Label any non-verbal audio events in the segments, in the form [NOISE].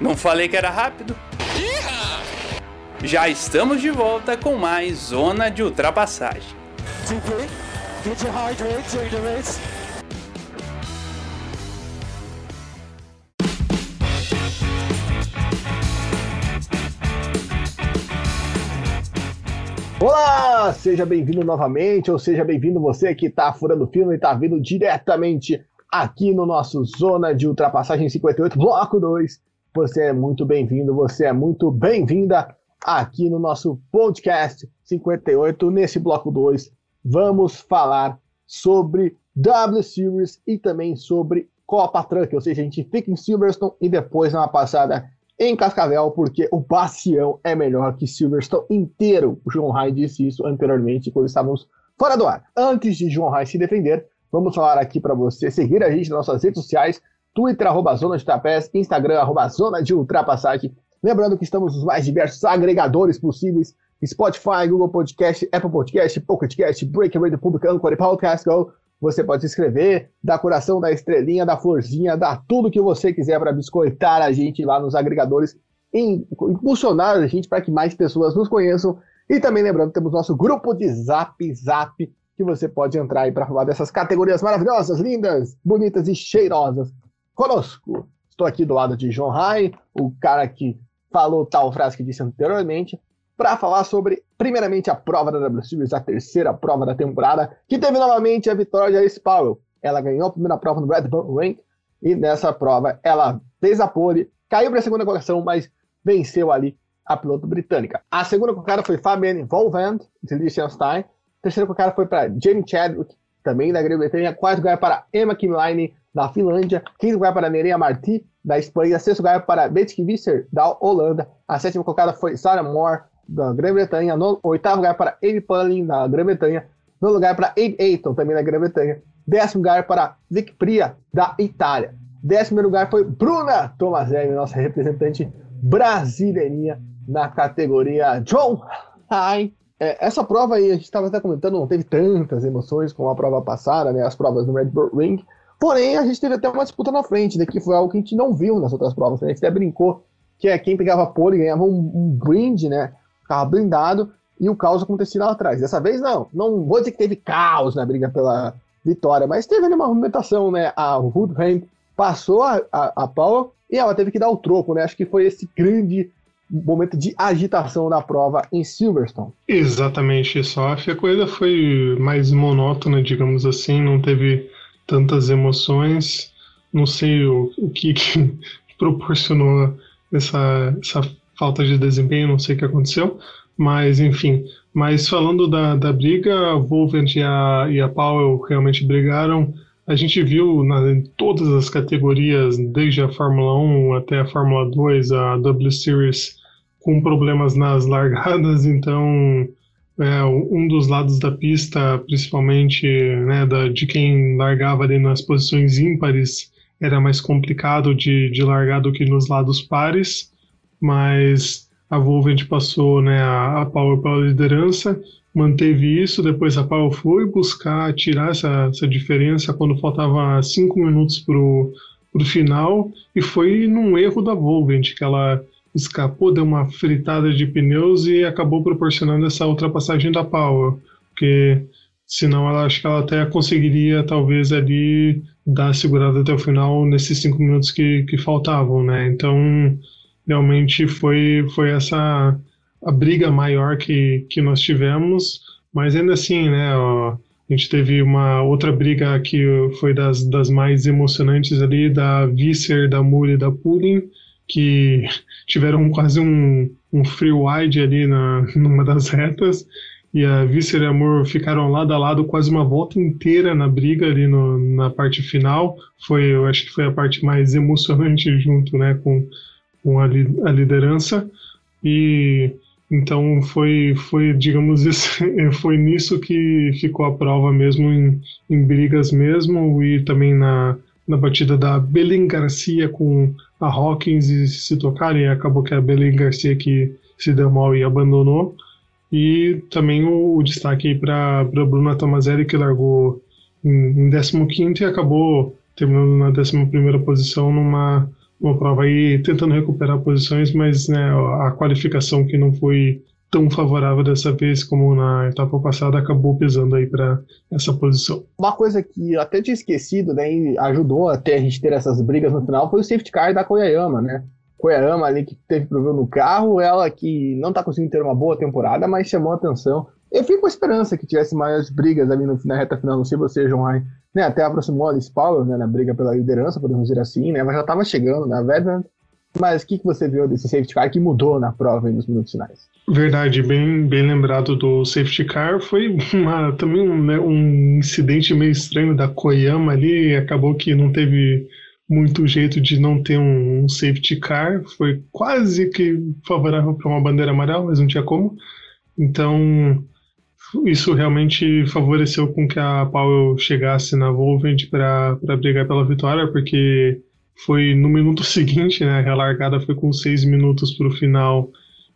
Não falei que era rápido? Já estamos de volta com mais Zona de Ultrapassagem. Olá, seja bem-vindo novamente, ou seja bem-vindo você que está furando o filme e está vindo diretamente aqui no nosso Zona de Ultrapassagem 58, Bloco 2. Você é muito bem-vindo, você é muito bem-vinda aqui no nosso podcast 58. Nesse Bloco 2, vamos falar sobre W Series e também sobre Copa Truck, ou seja, a gente fica em Silverstone e depois dá uma passada em Cascavel, porque o Bastião é melhor que Silverstone inteiro. O João Rai disse isso anteriormente, quando estávamos fora do ar. Antes de João Rai se defender, vamos falar aqui para você seguir a gente nas nossas redes sociais, Twitter, arroba Zona de Trapés, Instagram, arroba Zona de Ultrapassagem. Lembrando que estamos nos mais diversos agregadores possíveis, Spotify, Google Podcast, Apple Podcast, Pocket Cast, Breaker Radio Public, Anchor Podcast Go. Você pode se inscrever, dar coração, dar estrelinha, dar florzinha, dar tudo que você quiser para biscoitar a gente lá nos agregadores, impulsionar a gente para que mais pessoas nos conheçam. E também lembrando, temos nosso grupo de Zap Zap, que você pode entrar aí para falar dessas categorias maravilhosas, lindas, bonitas e cheirosas. Conosco, estou aqui do lado de João Rai, o cara que falou tal frase que disse anteriormente, para falar sobre, primeiramente, a prova da W Series, a terceira prova da temporada, que teve novamente a vitória de Alice Powell. Ela ganhou a primeira prova no Red Bull Ring e nessa prova ela fez a pole, caiu para a segunda colocação, mas venceu ali a piloto britânica. A segunda colocada foi Fabienne Volvand, de Liechtenstein. A terceira colocada foi para Jamie Chadwick, também da Grã-Bretanha. Quarto lugar para Emma Kimline, da Finlândia. Quinto lugar para Nerea Marti, da Espanha. Sexto lugar para Betty Visser, da Holanda. A sétima colocada foi Sarah Moore, da Grã-Bretanha. Oitavo lugar para Amy Pullin, da Grã-Bretanha. No lugar para Abe Ayton, também da Grã-Bretanha. Décimo lugar para Vic Pria, da Itália. Décimo lugar foi Bruna Tomazelli, nossa representante brasileirinha na categoria John High. É, essa prova aí, a gente estava até comentando, não teve tantas emoções como a prova passada, né, as provas no Red Bull Ring. Porém, a gente teve até uma disputa na frente, né, que foi algo que a gente não viu nas outras provas. Né? A gente até brincou que é quem pegava pole ganhava um, um brinde, né? carro blindado e o caos acontecia lá atrás. Dessa vez, não. Não vou dizer que teve caos na briga pela vitória, mas teve ali uma movimentação, né? A Woodham passou a, a, a e ela teve que dar o troco, né? Acho que foi esse grande momento de agitação da prova em Silverstone. Exatamente, só a coisa foi mais monótona, digamos assim, não teve tantas emoções. Não sei o, o que, que [LAUGHS] proporcionou essa, essa falta de desempenho, não sei o que aconteceu, mas enfim. Mas falando da, da briga, a Volvent e a, e a Powell realmente brigaram. A gente viu na, em todas as categorias, desde a Fórmula 1 até a Fórmula 2, a W Series, com problemas nas [LAUGHS] largadas, então é, um dos lados da pista, principalmente né, da, de quem largava ali nas posições ímpares, era mais complicado de, de largar do que nos lados pares. Mas a Volvent passou né, a, a Power para a liderança, manteve isso, depois a Power foi buscar tirar essa, essa diferença quando faltava cinco minutos para o final, e foi num erro da Volvent, que ela escapou, deu uma fritada de pneus e acabou proporcionando essa ultrapassagem da Power, porque senão ela acho que ela até conseguiria talvez ali dar segurada até o final nesses cinco minutos que, que faltavam, né? Então realmente foi, foi essa a briga maior que, que nós tivemos, mas ainda assim, né, ó, a gente teve uma outra briga que foi das, das mais emocionantes ali, da Visser, da Moore e da Pudding, que [LAUGHS] tiveram quase um, um free wide ali na, [LAUGHS] numa das retas, e a Visser e a Moore ficaram lado a lado quase uma volta inteira na briga ali no, na parte final, foi, eu acho que foi a parte mais emocionante junto, né, com com a, li a liderança. E então foi, foi digamos, [LAUGHS] esse, foi nisso que ficou a prova mesmo, em, em brigas mesmo, e também na, na batida da Belém Garcia com a Hawkins e se tocarem, acabou que a Belém Garcia que se deu mal e abandonou. E também o, o destaque para Bruna Tomazelli, que largou em, em 15 e acabou terminando na 11 posição numa uma prova aí tentando recuperar posições, mas né, a qualificação que não foi tão favorável dessa vez como na etapa passada acabou pesando aí para essa posição. Uma coisa que eu até tinha esquecido, né, e ajudou até a gente ter essas brigas no final foi o safety car da Koyayama, né? Koyayama ali que teve problema no carro, ela que não está conseguindo ter uma boa temporada, mas chamou a atenção. Eu fico com a esperança que tivesse maiores brigas ali no, na reta final, não sei você, João Ryan, né, até aproximou a Alice Powell, né, na briga pela liderança, podemos dizer assim, né, mas já estava chegando na né, Veteran. Mas o que, que você viu desse safety car que mudou na prova nos minutos finais? Verdade, bem, bem lembrado do safety car. Foi uma, também um, né, um incidente meio estranho da Koyama ali. Acabou que não teve muito jeito de não ter um, um safety car. Foi quase que favorável para uma bandeira amarela, mas não tinha como. Então, isso realmente favoreceu com que a Powell chegasse na Volvent para brigar pela vitória, porque foi no minuto [LAUGHS] seguinte, né? A relargada foi com seis minutos para o final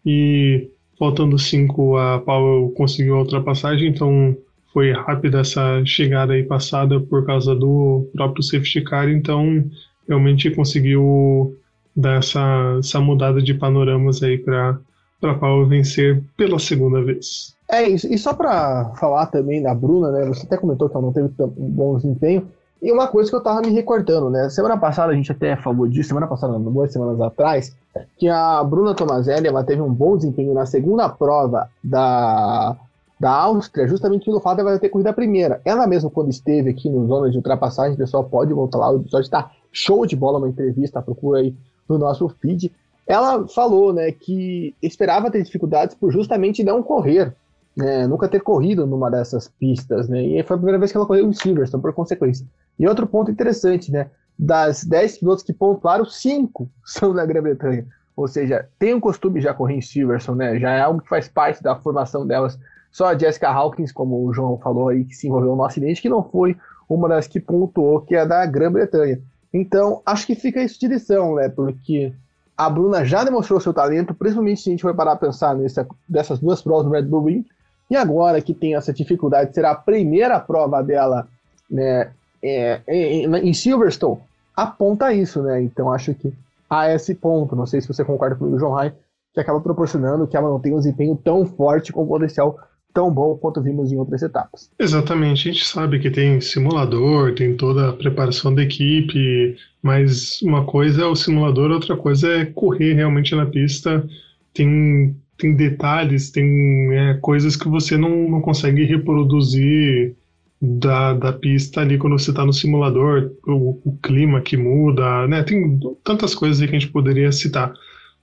e faltando cinco a Powell conseguiu a ultrapassagem, então foi rápida essa chegada aí passada por causa do próprio safety car, então realmente conseguiu dar essa, essa mudada de panoramas aí para para Powell vencer pela segunda vez. É isso. E só para falar também da Bruna, né? Você até comentou que ela não teve um bom desempenho. E uma coisa que eu tava me recordando, né? Semana passada a gente até falou disso, semana passada, não, duas semanas atrás, que a Bruna Tomazelli ela teve um bom desempenho na segunda prova da, da Áustria, justamente pelo fato de ela ter corrido a primeira. Ela mesma, quando esteve aqui no Zona de Ultrapassagem, o pessoal pode voltar lá, o episódio está show de bola, uma entrevista, procura aí no nosso feed. Ela falou, né, que esperava ter dificuldades por justamente não correr né, nunca ter corrido numa dessas pistas, né? E foi a primeira vez que ela correu em Silverstone, por consequência. E outro ponto interessante, né? Das 10 pilotos que pontuaram, 5 [LAUGHS] são da Grã-Bretanha. Ou seja, tem um costume já correr em Silverstone, né? Já é algo que faz parte da formação delas. Só a Jessica Hawkins, como o João falou aí, que se envolveu no acidente, que não foi uma das que pontuou, que é da Grã-Bretanha. Então, acho que fica isso de lição, né? Porque a Bruna já demonstrou seu talento, principalmente se a gente for parar a pensar nessa, dessas duas provas do Red Bull Ring, e agora que tem essa dificuldade, será a primeira prova dela né, é, em, em Silverstone, aponta isso, né? Então acho que há esse ponto, não sei se você concorda com o João Rai, que acaba proporcionando que ela não tenha um desempenho tão forte com potencial tão bom quanto vimos em outras etapas. Exatamente, a gente sabe que tem simulador, tem toda a preparação da equipe, mas uma coisa é o simulador, outra coisa é correr realmente na pista. Tem tem detalhes, tem é, coisas que você não, não consegue reproduzir da, da pista ali quando você está no simulador, o, o, clima que muda, né? Tem tantas coisas aí que a gente poderia citar.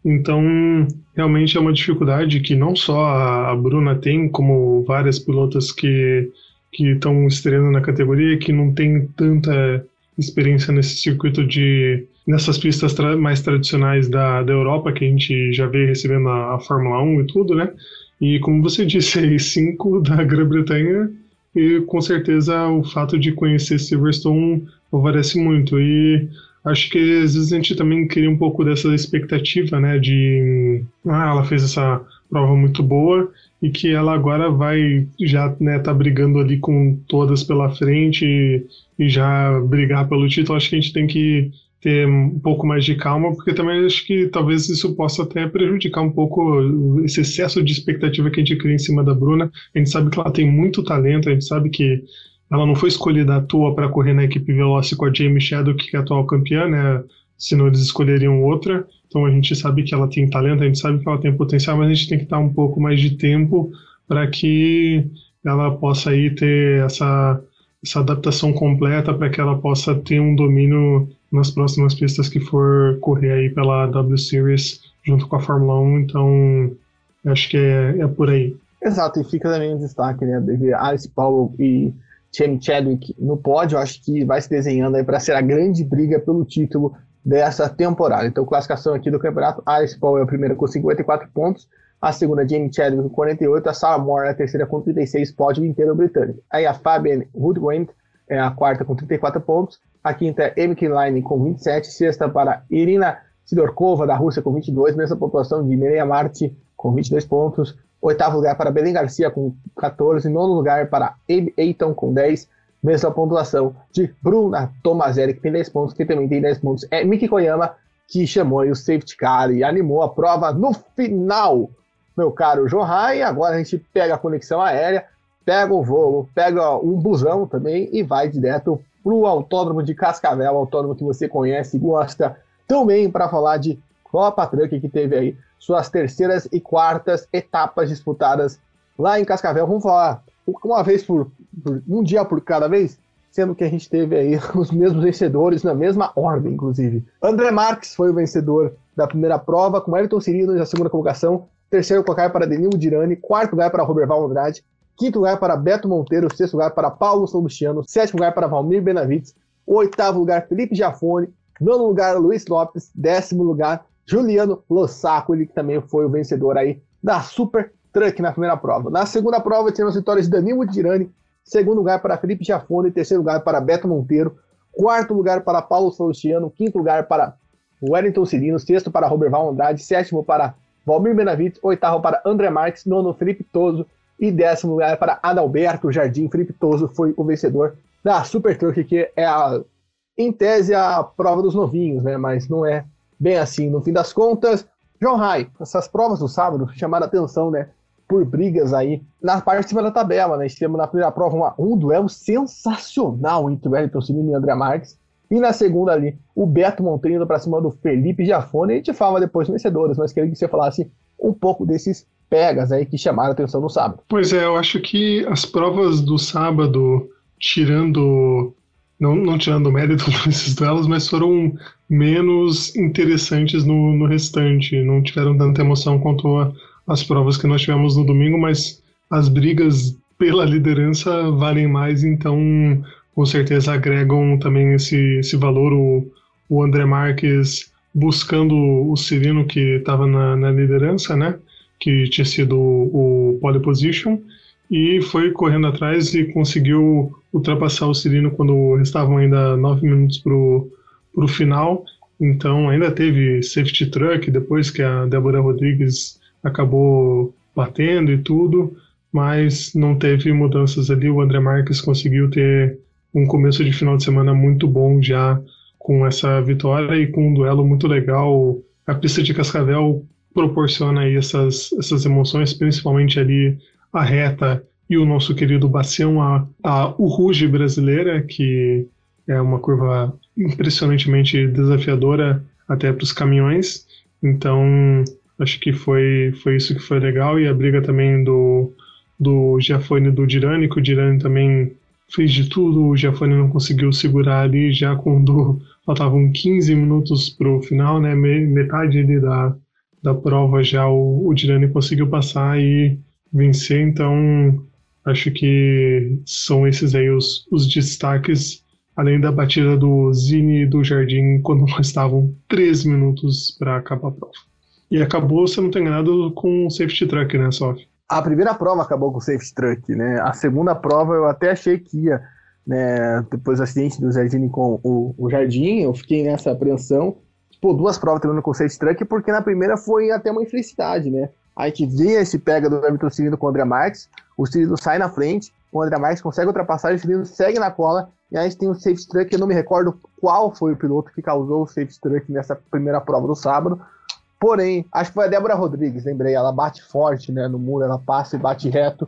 Então, realmente é uma dificuldade que não só a, a Bruna tem, como várias pilotas que que estão estreando na categoria, que não tem tanta experiência nesse circuito de nessas pistas tra mais tradicionais da, da Europa, que a gente já vê recebendo a, a Fórmula 1 e tudo, né? E como você [LAUGHS] disse aí, cinco da Grã-Bretanha, e com certeza o fato de conhecer Silverstone favorece muito. E acho que às vezes a gente também cria um pouco dessa expectativa, né? De ah, ela fez essa prova muito boa e que ela agora vai já né, tá brigando ali com todas pela frente e, e já brigar pelo título. Acho que a gente tem que ter um pouco mais de calma, porque também acho que talvez isso possa até prejudicar um pouco esse excesso de expectativa que a gente cria em cima da Bruna. A gente sabe que ela tem muito talento, a gente sabe que ela não foi escolhida à toa para correr na equipe Veloce com a Jamie Shadow, que é a atual campeã, né? Senão eles escolheriam outra. Então a gente sabe que ela tem talento, a gente sabe que ela tem potencial, mas a gente tem que dar um pouco mais de tempo para que ela possa aí ter essa, essa adaptação completa, para que ela possa ter um domínio nas próximas pistas que for correr aí pela W Series junto com a Fórmula 1, então acho que é, é por aí. Exato, e fica também em destaque, né, de Alice Powell e Jamie Chadwick no pódio, acho que vai se desenhando aí para ser a grande briga pelo título dessa temporada. Então, classificação aqui do campeonato, Alice Powell é a primeira com 54 pontos, a segunda Jamie Chadwick com 48, a Sarah Moore é a terceira com 36, pódio inteiro britânico. Aí a Fabian Woodwind é a quarta com 34 pontos, a quinta é Emily Line com 27. Sexta para Irina Sidorkova, da Rússia, com 22. Mesma pontuação de Mireia Marti, com 22 pontos. Oitavo lugar para Belém Garcia, com 14. Nono lugar para Abe Eiton, com 10. Mesma pontuação de Bruna Tomazelli, que tem 10 pontos. Quem também tem 10 pontos é Miki Koyama. que chamou o safety car e animou a prova no final, meu caro Johan. E agora a gente pega a conexão aérea, pega o voo, pega um busão também e vai direto para o Autódromo de Cascavel, autódromo que você conhece e gosta também para falar de Copa Truck que teve aí suas terceiras e quartas etapas disputadas lá em Cascavel. Vamos falar uma vez por, por um dia por cada vez? sendo que a gente teve aí [LAUGHS] os mesmos vencedores na mesma ordem, inclusive. André Marques foi o vencedor da primeira prova, com Elton Cirino na segunda colocação, terceiro lugar para Denil Dirani, quarto lugar para Roberval Andrade, quinto lugar para Beto Monteiro, sexto lugar para Paulo Salustiano, sétimo lugar para Valmir Benavides, oitavo lugar Felipe Giafone, nono lugar Luiz Lopes, décimo lugar Juliano Lossaco, ele que também foi o vencedor aí da Super Truck na primeira prova. Na segunda prova tivemos vitórias de Danilo Dirani, segundo lugar para Felipe Giafone, terceiro lugar para Beto Monteiro, quarto lugar para Paulo Salustiano, quinto lugar para Wellington Cirino, sexto para Roberval Andrade, sétimo para Valmir Benavides, oitavo para André Marques, nono Felipe Toso e décimo lugar para Adalberto Jardim. Felipe Toso foi o vencedor da Super Truck, que é a, em tese a prova dos novinhos, né? Mas não é bem assim. No fim das contas, João Rai, essas provas do sábado chamaram a atenção, né? por brigas aí na parte de cima da tabela, né? Tivemos na primeira prova uma, um duelo sensacional entre o Wellington Silva e André Marques. E na segunda ali, o Beto Monteiro para cima do Felipe Giafone. A gente fala depois vencedores, mas queria que você falasse um pouco desses pegas aí que chamaram a atenção no sábado. Pois é, eu acho que as provas do sábado, tirando. Não, não tirando o mérito [LAUGHS] desses duelos, mas foram menos interessantes no, no restante. Não tiveram tanta emoção quanto a, as provas que nós tivemos no domingo, mas as brigas pela liderança valem mais, então com certeza agregam também esse, esse valor. O, o André Marques buscando o Cirino que estava na, na, liderança, né? Que tinha sido o, pole position e foi correndo atrás e conseguiu ultrapassar o Cirino quando restavam ainda nove minutos para o final. Então ainda teve safety truck depois que a Débora Rodrigues acabou batendo e tudo, mas não teve mudanças ali. O André Marques conseguiu ter um começo de final de semana muito bom já com essa vitória e com um duelo muito legal. A pista de Cascavel proporciona aí essas, essas emoções, principalmente ali a reta e o nosso querido Bacião, a, a Uruge brasileira, que é uma curva impressionantemente desafiadora até para os caminhões. Então, Acho que foi, foi isso que foi legal. E a briga também do, do Giafone e do Dirani, que o Dirani também fez de tudo. O Giafone não conseguiu segurar ali já quando faltavam 15 minutos para o final, né? Metade ali da, da prova já o, o conseguiu passar e vencer. Então acho que são esses aí os, os destaques, além da batida do Zini e do Jardim quando [LAUGHS] estavam 13 minutos para acabar a prova. E acabou, se não tenho enganado, com o safety truck, né, Sof? A primeira prova acabou com o safety truck, né? A segunda prova eu até achei que ia, né? Depois do acidente do Jardim com o, o Jardim, eu fiquei nessa apreensão. Pô, duas provas terminando com safety truck, porque na primeira foi até uma infelicidade, né? A gente vê esse pega do Everton Cirino com o André Marques, o Cirino sai na frente, o André Marques consegue ultrapassar, o Cirino segue na cola, e aí a gente tem o safety truck, eu não me recordo qual foi o piloto que causou o safety truck nessa primeira prova do sábado, Porém, acho que foi a Débora Rodrigues, lembrei, ela bate forte né, no muro, ela passa e bate reto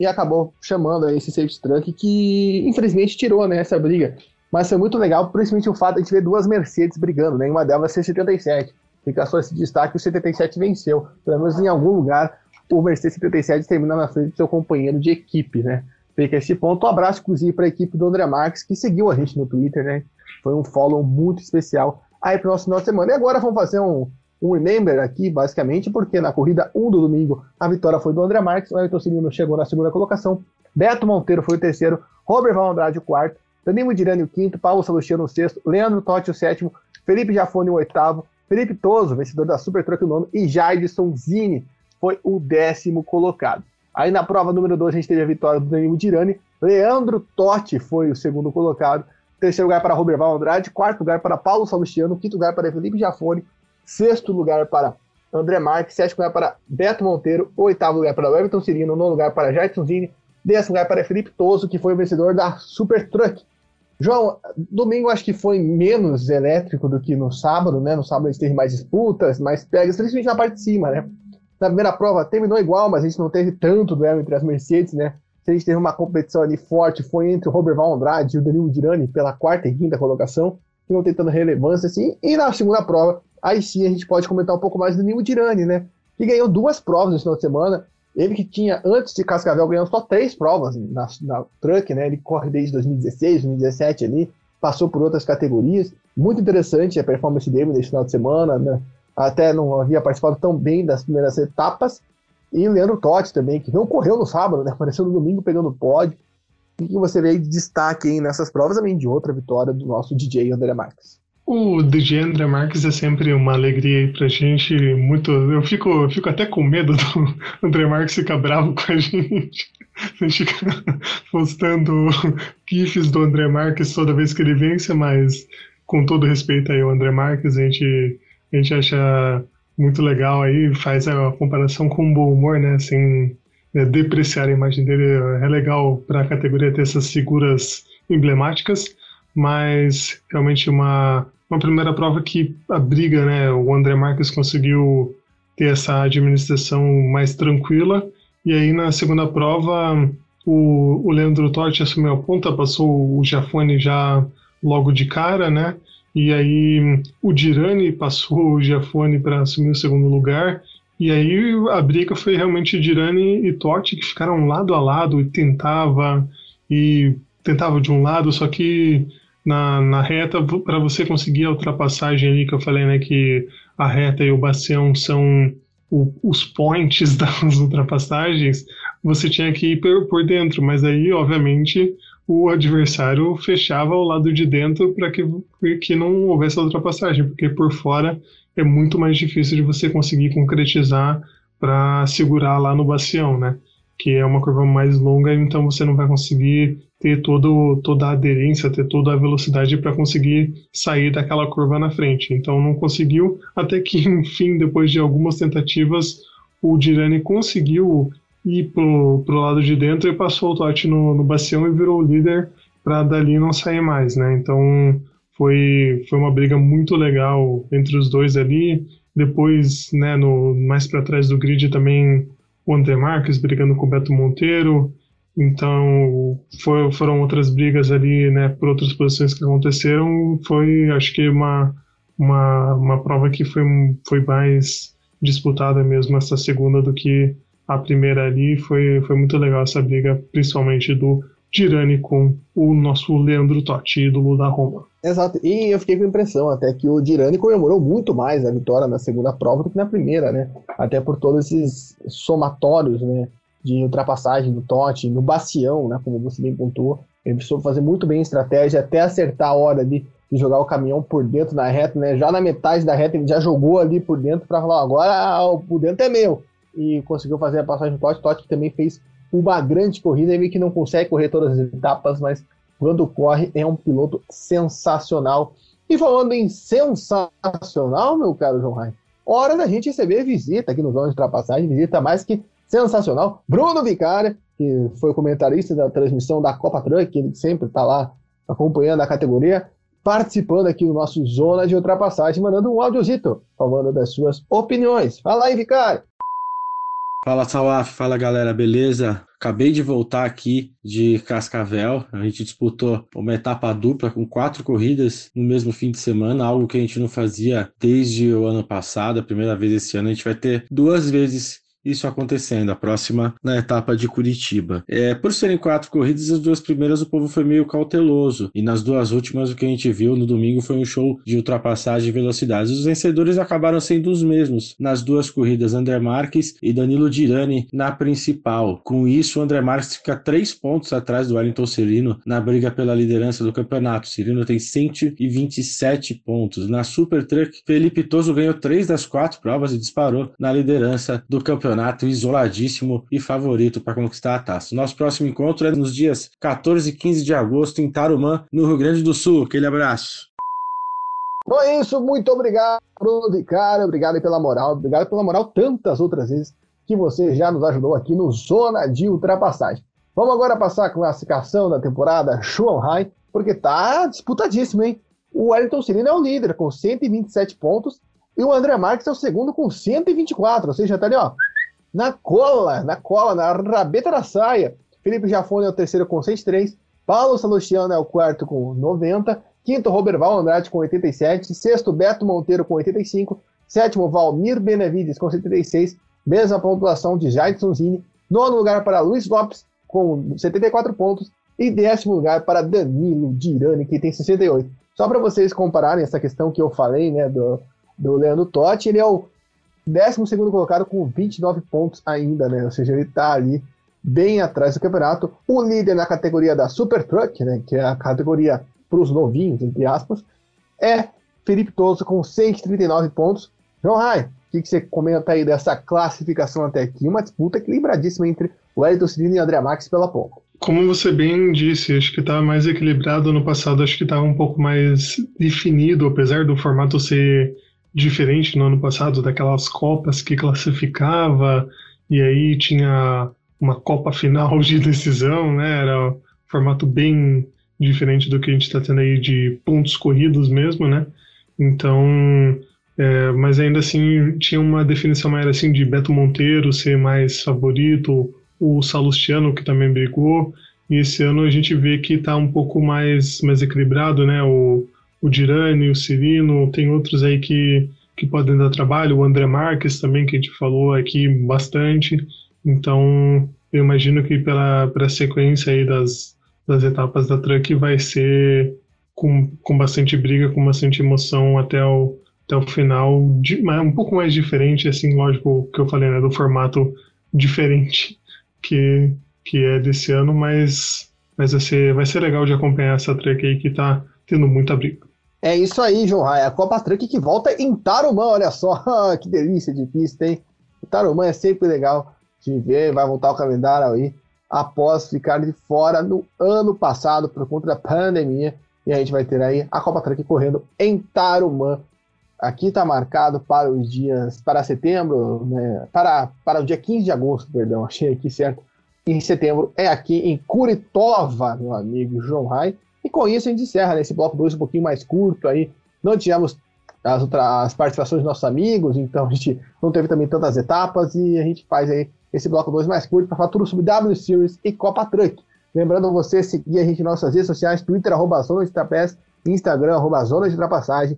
e acabou chamando esse safety truck que infelizmente tirou né, essa briga. Mas foi muito legal, principalmente o fato de a gente ver duas Mercedes brigando, né? Uma delas ser 77. Fica só esse destaque, o 77 venceu. Pelo menos em algum lugar, o Mercedes 77 termina na frente do seu companheiro de equipe, né? Fica esse ponto. Um abraço, inclusive, para a equipe do André Marques, que seguiu a gente no Twitter, né? Foi um follow muito especial aí para o nosso final de semana. E agora vamos fazer um, um remember aqui, basicamente, porque na corrida 1 do domingo a vitória foi do André Marques, o Ayrton Cirino chegou na segunda colocação, Beto Monteiro foi o terceiro, Robert Val Andrade o quarto, Danilo Dirani o quinto, Paulo Salustiano o sexto, Leandro Totti o sétimo, Felipe Jafone o oitavo, Felipe Toso, vencedor da Super Truck o nono, e Jaidson Zini foi o décimo colocado. Aí na prova número 2 a gente teve a vitória do Danilo Dirani, Leandro Totti foi o segundo colocado, terceiro lugar para Robert Val Andrade, quarto lugar para Paulo Salustiano, quinto lugar para Felipe Jafone, sexto lugar para André Marques, sétimo lugar para Beto Monteiro, oitavo lugar para Everton Cirino, nono lugar para Jairson Zini, décimo lugar para Felipe Toso, que foi o vencedor da Super Truck João, domingo acho que foi menos elétrico do que no sábado, né? No sábado a gente teve mais disputas, mais pegas, principalmente na parte de cima, né? Na primeira prova terminou igual, mas a gente não teve tanto duelo entre as Mercedes, né? A gente teve uma competição ali forte, foi entre o Robert Val Andrade e o Danilo Dirani pela quarta e quinta colocação, que não tentando relevância, assim. E na segunda prova, aí sim a gente pode comentar um pouco mais do Danilo Dirani, né? Que ganhou duas provas no final de semana. Ele que tinha, antes de Cascavel, ganhou só três provas na, na Truck, né? Ele corre desde 2016, 2017 ali, passou por outras categorias. Muito interessante a performance dele nesse final de semana, né? Até não havia participado tão bem das primeiras etapas. E Leandro Totti também, que não correu no sábado, né? Apareceu no domingo pegando pódio. O que você vê de destaque aí nessas provas, além de outra vitória do nosso DJ André Marques? O DJ André Marques é sempre uma alegria aí pra gente. Muito, eu fico, eu fico até com medo do [LAUGHS] André Marques ficar bravo com a gente. A gente fica [LAUGHS] postando GIFs do André Marques toda vez que ele vence, mas com todo respeito aí ao André Marques, a gente, a gente acha muito legal aí, faz a comparação com bom humor, né? Sem né, depreciar a imagem dele. É legal para a categoria ter essas figuras emblemáticas, mas realmente uma uma primeira prova que a briga, né, o André Marques conseguiu ter essa administração mais tranquila, e aí na segunda prova o, o Leandro Totti assumiu a ponta, passou o Giafone já logo de cara, né, e aí o Dirani passou o Giafone para assumir o segundo lugar, e aí a briga foi realmente Dirani e Totti que ficaram lado a lado e tentava e tentava de um lado, só que na, na reta, para você conseguir a ultrapassagem ali que eu falei, né, que a reta e o bacião são o, os points [LAUGHS] das ultrapassagens, você tinha que ir por, por dentro, mas aí, obviamente, o adversário fechava o lado de dentro para que, que não houvesse a ultrapassagem, porque por fora é muito mais difícil de você conseguir concretizar para segurar lá no bacião, né? Que é uma curva mais longa, então você não vai conseguir ter todo, toda a aderência, ter toda a velocidade para conseguir sair daquela curva na frente. Então não conseguiu, até que [LAUGHS] enfim, depois de algumas tentativas, o Dirani conseguiu ir pro, pro lado de dentro e passou o Totti no, no bacião e virou o líder para dali não sair mais, né? Então foi, foi uma briga muito legal entre os dois ali. Depois, né, no, mais para trás do grid também o André Marques brigando com o Beto Monteiro, então, foi, foram outras brigas ali, né, por outras posições que aconteceram. Foi, acho que, uma, uma, uma prova que foi, foi mais disputada mesmo, essa segunda, do que a primeira ali. Foi, foi muito legal essa briga, principalmente do Girani com o nosso Leandro Totti, ídolo da Roma. Exato, e eu fiquei com a impressão até que o Girani comemorou muito mais a vitória na segunda prova do que na primeira, né? Até por todos esses somatórios, né? De ultrapassagem do Totti, no Bacião, né, como você bem pontuou. Ele soube fazer muito bem a estratégia até acertar a hora de, de jogar o caminhão por dentro da reta, né? Já na metade da reta ele já jogou ali por dentro para falar, agora o por dentro é meu. E conseguiu fazer a passagem do Totti. Totti também fez uma grande corrida, ele que não consegue correr todas as etapas, mas quando corre é um piloto sensacional. E falando em sensacional, meu caro João Rai, hora da gente receber visita aqui no Zona de Ultrapassagem, visita mais que sensacional. Bruno Vicária, que foi comentarista da transmissão da Copa Truck, ele sempre está lá acompanhando a categoria, participando aqui do nosso Zona de Ultrapassagem, mandando um áudiozito, falando das suas opiniões. Fala aí, Vicário! Fala, Salaf, fala galera, beleza? Acabei de voltar aqui de Cascavel. A gente disputou uma etapa dupla com quatro corridas no mesmo fim de semana, algo que a gente não fazia desde o ano passado. A primeira vez esse ano a gente vai ter duas vezes isso acontecendo. A próxima na etapa de Curitiba. É, por serem quatro corridas, as duas primeiras o povo foi meio cauteloso. E nas duas últimas, o que a gente viu no domingo foi um show de ultrapassagem e velocidades. Os vencedores acabaram sendo os mesmos. Nas duas corridas, André Marques e Danilo Dirani na principal. Com isso, o André Marques fica três pontos atrás do Wellington Cirino na briga pela liderança do campeonato. Cirino tem 127 pontos. Na Super Truck, Felipe Toso ganhou três das quatro provas e disparou na liderança do campeonato campeonato isoladíssimo e favorito para conquistar a taça. Nosso próximo encontro é nos dias 14 e 15 de agosto em Tarumã, no Rio Grande do Sul. Aquele abraço. Bom, é isso. Muito obrigado, Bruno Vicário. Obrigado pela moral. Obrigado pela moral tantas outras vezes que você já nos ajudou aqui no Zona de Ultrapassagem. Vamos agora passar a classificação da temporada Shanghai. porque tá disputadíssimo, hein? O Wellington Cirino é o líder com 127 pontos e o André Marques é o segundo com 124, ou seja, tá ali, ó, na cola, na cola, na rabeta da saia. Felipe Jafone é o terceiro com 103, Paulo Salustiano é o quarto com 90, quinto Roberval Andrade com 87, sexto Beto Monteiro com 85, sétimo Valmir Benevides com 76, mesma pontuação de Jaidson Zini, nono lugar para Luiz Lopes com 74 pontos. E décimo lugar para Danilo Dirani, que tem 68. Só para vocês compararem essa questão que eu falei, né, do, do Leandro Totti, ele é o 12 colocado com 29 pontos ainda, né? Ou seja, ele está ali bem atrás do campeonato. O líder na categoria da Super Truck, né, que é a categoria para os novinhos, entre aspas, é Felipe Toso com 139 pontos. João Rai, o que, que, você comenta aí dessa classificação até aqui? Uma disputa equilibradíssima entre o Elton Cirino e o André Max pela pouco. Como você bem disse, acho que estava mais equilibrado no passado, acho que estava um pouco mais definido, apesar do formato ser diferente no ano passado, daquelas Copas que classificava e aí tinha uma Copa final de decisão, né? Era um formato bem diferente do que a gente está tendo aí de pontos corridos mesmo, né? Então, é, mas ainda assim tinha uma definição maior assim de Beto Monteiro ser mais favorito, o Salustiano, que também brigou, e esse ano a gente vê que está um pouco mais, mais equilibrado, né? O, o Dirani, o Cirino, tem outros aí que, que podem dar trabalho, o André Marques também, que a gente falou aqui bastante. Então, eu imagino que pela, pela sequência aí das, das etapas da Truck vai ser com, com bastante briga, com bastante emoção até o, até o final, de, um pouco mais diferente, assim, lógico, que eu falei, né, do formato diferente que, que é desse ano, mas, mas vai, ser, vai ser legal de acompanhar essa truck aí que tá tendo muita briga. É isso aí, João Raia. A Copa Truck que volta em Tarumã, olha só. [LAUGHS] que delícia de pista, hein? Tarumã é sempre legal de ver, vai voltar o calendário aí após ficar de fora no ano passado por conta da pandemia. E a gente vai ter aí a Copa Truck correndo em Tarumã. Aqui está marcado para os dias, para setembro, né, para, para o dia 15 de agosto, perdão, achei aqui certo. Em setembro é aqui em Curitova, meu amigo João Rai. E com isso a gente encerra nesse bloco 2 um pouquinho mais curto aí. Não tivemos as, outras, as participações dos nossos amigos, então a gente não teve também tantas etapas e a gente faz aí esse bloco 2 mais curto para falar tudo sobre W Series e Copa Truck. Lembrando você seguir a gente nas nossas redes sociais, Twitter, arroba Zona de Trapézio, Instagram, arroba Zona de Ultrapassagem.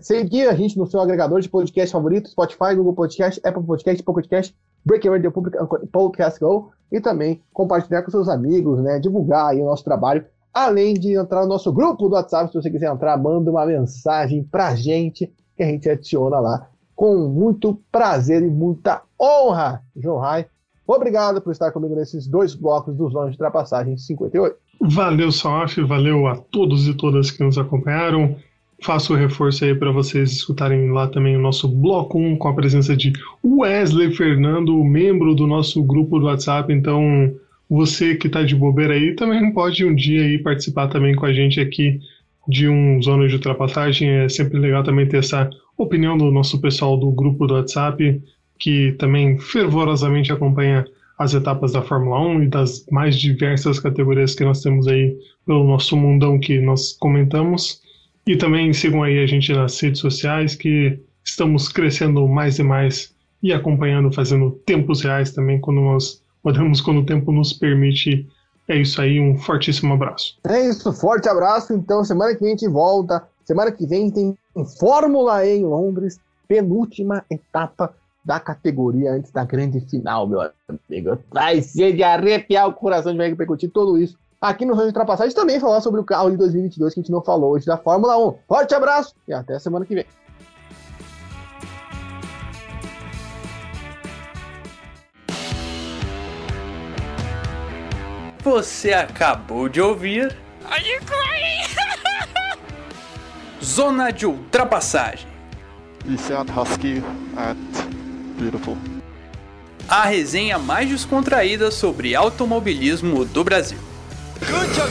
Seguir a gente no seu agregador de podcast favorito, Spotify, Google Podcast, Apple Podcast, Pocket Breaking Radio Public, Podcast Go, e também compartilhar com seus amigos, né, divulgar aí o nosso trabalho, além de entrar no nosso grupo do WhatsApp, se você quiser entrar, manda uma mensagem pra gente, que a gente adiciona lá com muito prazer e muita honra, João Rai. Obrigado por estar comigo nesses dois blocos dos Zonas de Ultrapassagem 58. Valeu, Soaf, valeu a todos e todas que nos acompanharam. Faço o reforço aí para vocês escutarem lá também o nosso bloco 1 com a presença de Wesley Fernando, membro do nosso grupo do WhatsApp. Então, você que está de bobeira aí também pode um dia aí participar também com a gente aqui de um zona de ultrapassagem. É sempre legal também ter essa opinião do nosso pessoal do grupo do WhatsApp, que também fervorosamente acompanha as etapas da Fórmula 1 e das mais diversas categorias que nós temos aí pelo nosso mundão que nós comentamos. E também sigam aí a gente nas redes sociais, que estamos crescendo mais e mais e acompanhando, fazendo tempos reais também quando nós podemos, quando o tempo nos permite. É isso aí, um fortíssimo abraço. É isso, forte abraço. Então, semana que vem a gente volta. Semana que vem tem Fórmula E em Londres, penúltima etapa da categoria antes da grande final, meu amigo. Vai ser de arrepiar o coração de ver repercutir tudo isso aqui no Range de Ultrapassagem. Também falar sobre o carro de 2022 que a gente não falou hoje da Fórmula 1. Forte abraço e até semana que vem. Você acabou de ouvir. Are you crying? Zona de ultrapassagem. You sound husky and beautiful. A resenha mais descontraída sobre automobilismo do Brasil. Good job,